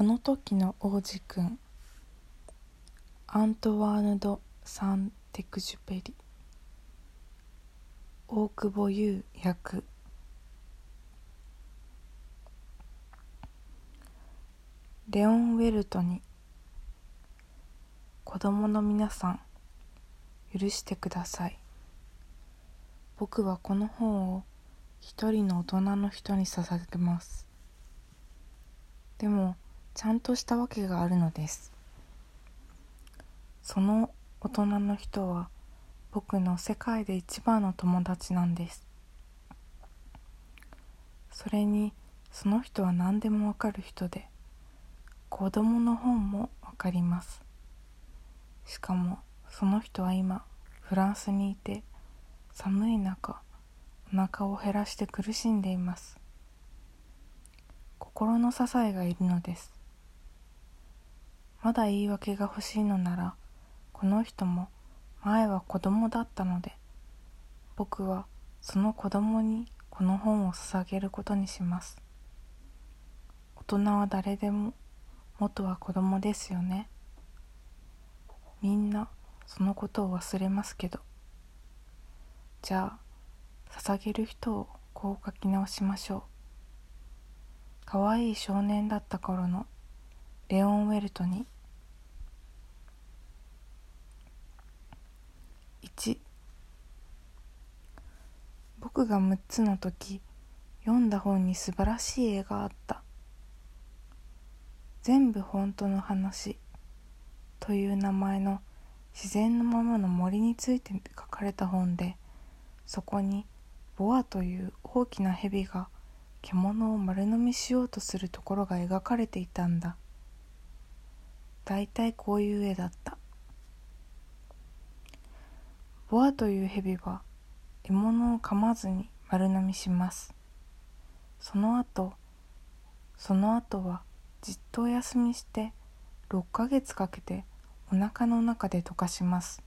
あの時の王子くんアントワーヌ・ド・サンテクジュペリ。大久保優役。レオン・ウェルトに子供の皆さん許してください。僕はこの本を一人の大人の人に捧げます。でもちゃんとしたわけがあるのです。その大人の人は僕の世界で一番の友達なんです。それにその人は何でもわかる人で子供の本もわかります。しかもその人は今フランスにいて寒い中お腹を減らして苦しんでいます。心の支えがいるのです。まだ言い訳が欲しいのならこの人も前は子供だったので僕はその子供にこの本を捧げることにします。大人は誰でも元は子供ですよね。みんなそのことを忘れますけど。じゃあ捧げる人をこう書き直しましょう。可愛い少年だった頃のレオン・ウェルトに1僕が6つの時読んだ本に素晴らしい絵があった。全部本当の話という名前の自然のままの森について書かれた本でそこにボアという大きな蛇が獣を丸飲みしようとするところが描かれていたんだ。だいたいこういう絵だった。ボアという蛇は獲物を噛まずに丸飲みします。その後その後はじっとお休みして6ヶ月かけてお腹の中で溶かします。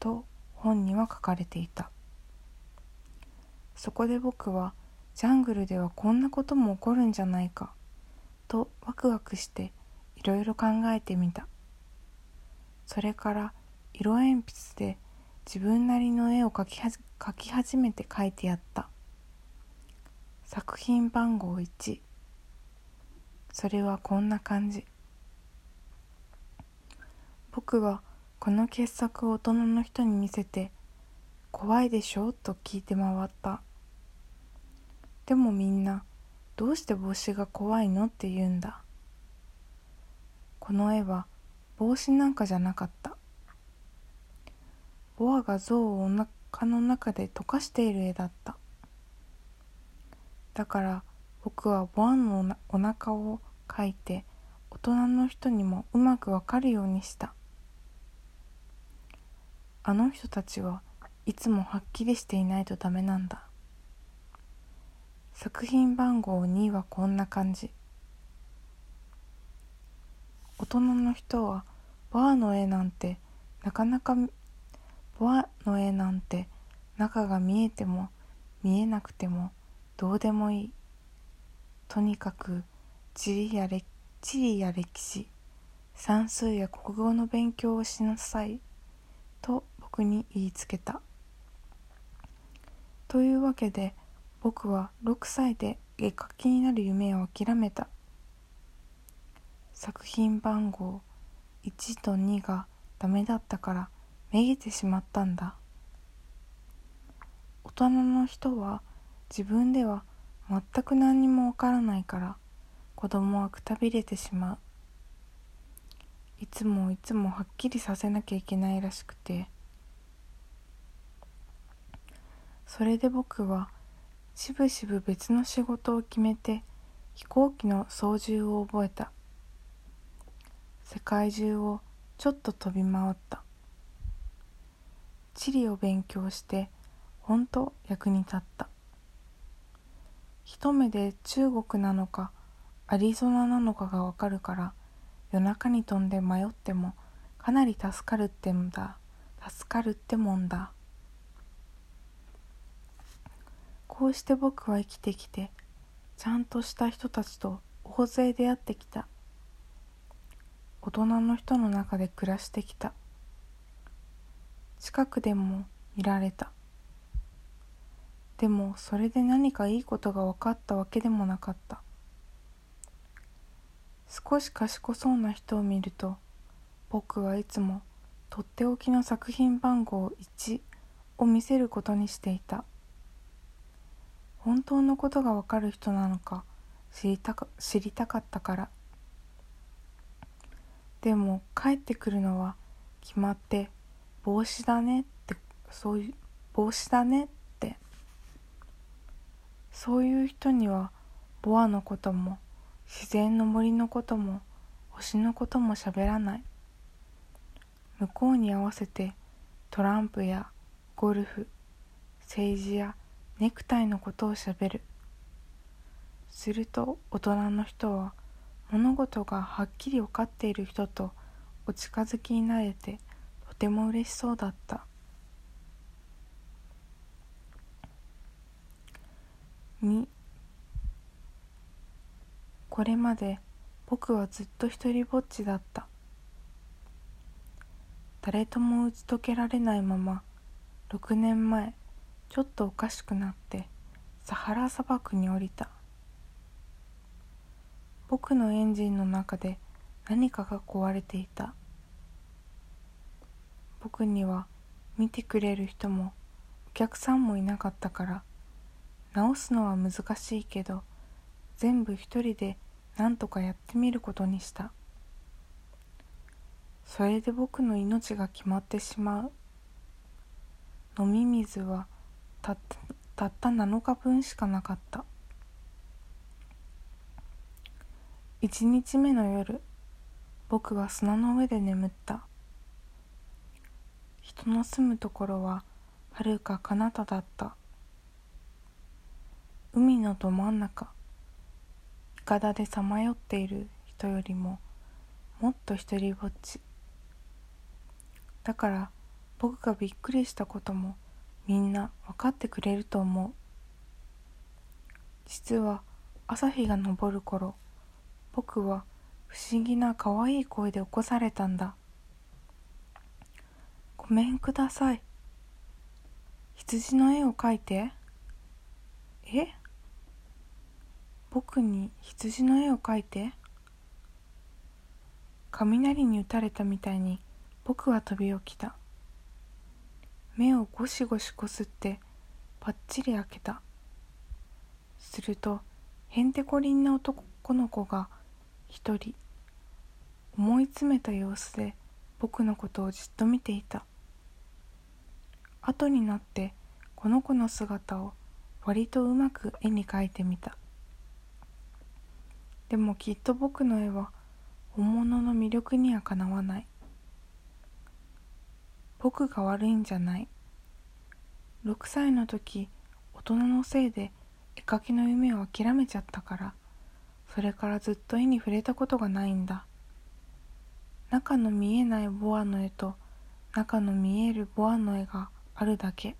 と本には書かれていた。そこで僕はジャングルではこんなことも起こるんじゃないかとワクワクしていろいろ考えてみた。それから色鉛筆で自分なりの絵を描きは描き始めて描いてやった。作品番号1それはこんな感じ。僕はこの傑作を大人の人に見せて「怖いでしょ?」と聞いて回った。でもみんなどうして帽子が怖いの？って言うんだ。この絵は帽子なんかじゃなかった。ボアが象をお腹の中で溶かしている絵だった。だから僕はボアのお腹を描いて大人の人にもうまくわかるようにした。あの人たちはいつもはっきりしていないとダメなんだ。作品番号2はこんな感じ。人の人はバーの絵なんてなかなかバーの絵なんて中が見えても見えなくてもどうでもいい。とにかく地理や歴史算数や国語の勉強をしなさい。と僕に言いつけた。というわけで僕は6歳で絵描きになる夢を諦めた。作品番号1と2がダメだったからめげてしまったんだ。大人の人は自分では全く何にもわからないから子供はくたびれてしまう。いつもいつもはっきりさせなきゃいけないらしくて。それで僕はしぶしぶ別の仕事を決めて飛行機の操縦を覚えた。世界中をちょっと飛び回った。地理を勉強してほんと役に立った。一目で中国なのかアリゾナなのかがわかるから夜中に飛んで迷ってもかなり助かるってんだ。助かるってもんだ。こうして僕は生きてきてちゃんとした人たちと大勢出会ってきた。大人の人の中で暮らしてきた。近くでも見られた。でもそれで何かいいことが分かったわけでもなかった。少し賢そうな人を見ると僕はいつもとっておきの作品番号1を見せることにしていた。本当のことがわかる人なのか知りたか知りたかったから。でも帰ってくるのは決まって帽子だねってそういう帽子だねって。そういう人にはボアのことも自然の森のことも星のことも喋らない。向こうに合わせてトランプやゴルフ政治やネクタイのことをしゃべる。すると大人の人は物事がはっきり分かっている人とお近づきになれてとても嬉しそうだった。2これまで僕はずっと一りぼっちだった。誰とも打ち解けられないまま6年前ちょっとおかしくなってサハラ砂漠に降りた。僕のエンジンの中で何かが壊れていた。僕には見てくれる人もお客さんもいなかったから。直すのは難しいけど全部一人で何とかやってみることにした。それで僕の命が決まってしまう。飲み水はたった7日分しかなかった。1日目の夜僕は砂の上で眠った。人の住むところははるか彼方だった。海のど真ん中いかだでさまよっている人よりももっと一りぼっち。だから僕がびっくりしたこともみんな分かってくれると思う。実は朝日が昇る頃僕は不思議な可愛い声で起こされたんだ。ごめんください。羊の絵を描いて。え？僕に羊の絵を描いて。雷に打たれたみたいに僕は飛び起きた。目をゴシゴシこすってぱっちり開けた。するとへんてこりんな男の子が一人思い詰めた様子で僕のことをじっと見ていた。後になってこの子の姿を割とうまく絵に描いてみた。でもきっと僕の絵は本物の魅力にはかなわない。僕が悪いんじゃない。6歳の時大人のせいで絵描きの夢を諦めちゃったからそれからずっと絵に触れたことがないんだ。中の見えないボアの絵と中の見えるボアの絵があるだけ。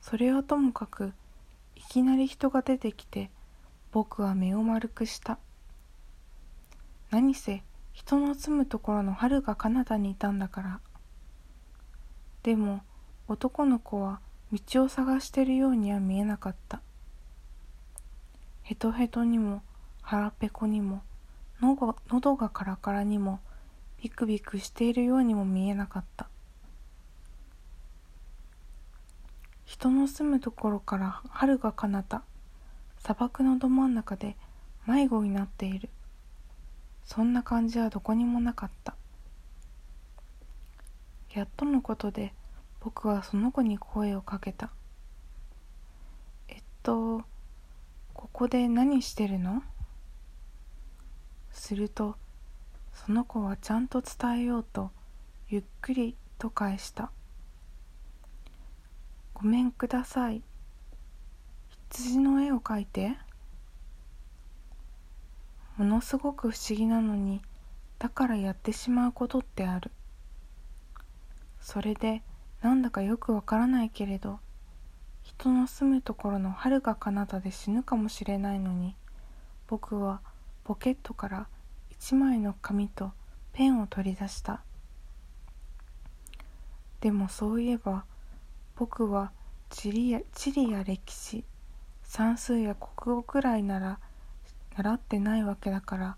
それはともかくいきなり人が出てきて僕は目を丸くした。何せ人の住むところの春が彼方にいたんだから。でも男の子は道を探してるようには見えなかった。ヘトヘトにも腹ペコにも喉がカラカラにもビクビクしているようにも見えなかった。人の住むところから春が彼方砂漠のど真ん中で迷子になっている。そんな感じはどこにもなかった。やっとのことで僕はその子に声をかけた。えっとここで何してるの？するとその子はちゃんと伝えようとゆっくりと返した「ごめんください。羊の絵を描いて」ものすごく不思議なのにだからやってしまうことってある。それでなんだかよくわからないけれど人の住むところの春が彼方で死ぬかもしれないのに僕はポケットから一枚の紙とペンを取り出した。でもそういえば僕は地理や地理や歴史算数や国語くらいなら習ってないわけだから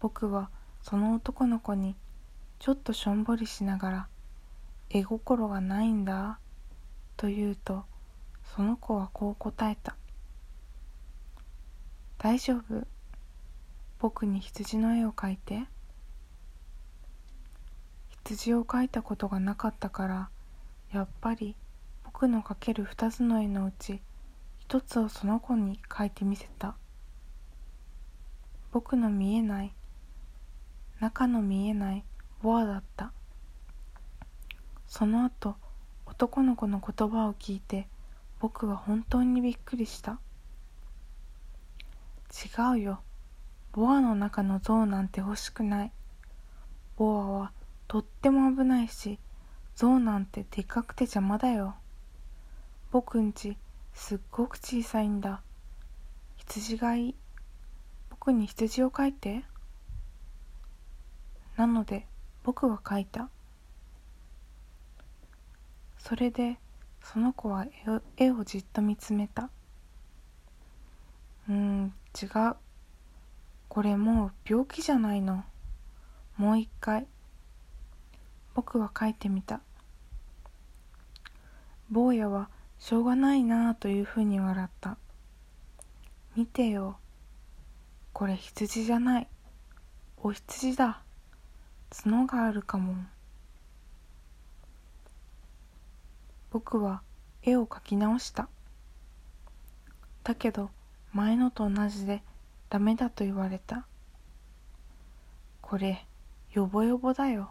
僕はその男の子にちょっとしょんぼりしながら「絵心がないんだ」と言うとその子はこう答えた「大丈夫？僕に羊の絵を描いて」羊を描いたことがなかったからやっぱり僕の描ける2つの絵のうち1つをその子に描いてみせた。僕の見えない中の見えないボアだった。その後男の子の言葉を聞いて僕は本当にびっくりした。違うよ。ボアの中の像なんて欲しくない。ボアはとっても危ないし象なんてでっかくて邪魔だよ。僕んちすっごく小さいんだ。羊がいい。僕に羊を描いて。なので僕は描いた。それでその子は絵をじっと見つめた。うん違う。これもう病気じゃないの。もう一回。僕は書いてみた。坊やはしょうがないなあというふうに笑った。見てよ。これ羊じゃない。お羊だ。角があるかも。僕は絵を描き直した。だけど前のと同じでダメだと言われた。これヨボヨボだよ。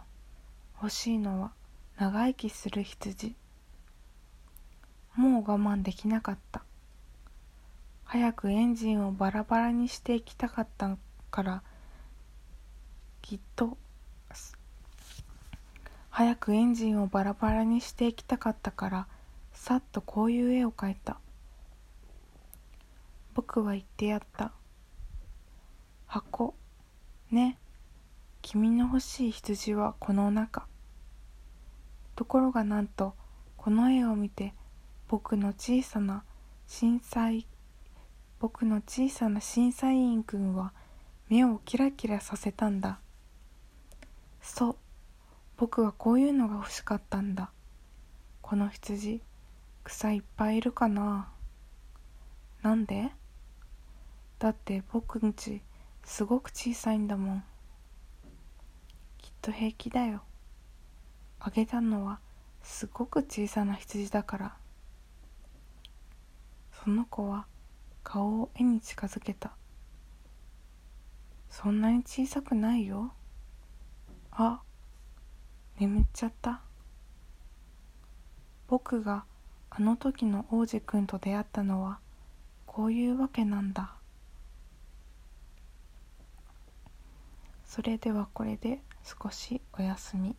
欲しいのは長生きする羊。もう我慢できなかった。早くエンジンをバラバラにしていきたかったからきっと早くエンジンをバラバラにしていきたかったからさっとこういう絵を描いた。僕は言ってやった。箱。ね。君の欲しい羊はこの中。ところがなんとこの絵を見て僕の小さな審査僕の小さな審査員君は目をキラキラさせたんだ。そう。僕はこういうのが欲しかったんだ。この羊草いっぱいいるかな。なんで？だって僕んちすごく小さいんだもん。きっと平気だよ。あげたのはすごく小さな羊だから。その子は顔を絵に近づけた。そんなに小さくないよ。あ眠っちゃった？僕があの時の王子くんと出会ったのはこういうわけなんだ。それではこれで少しお休み。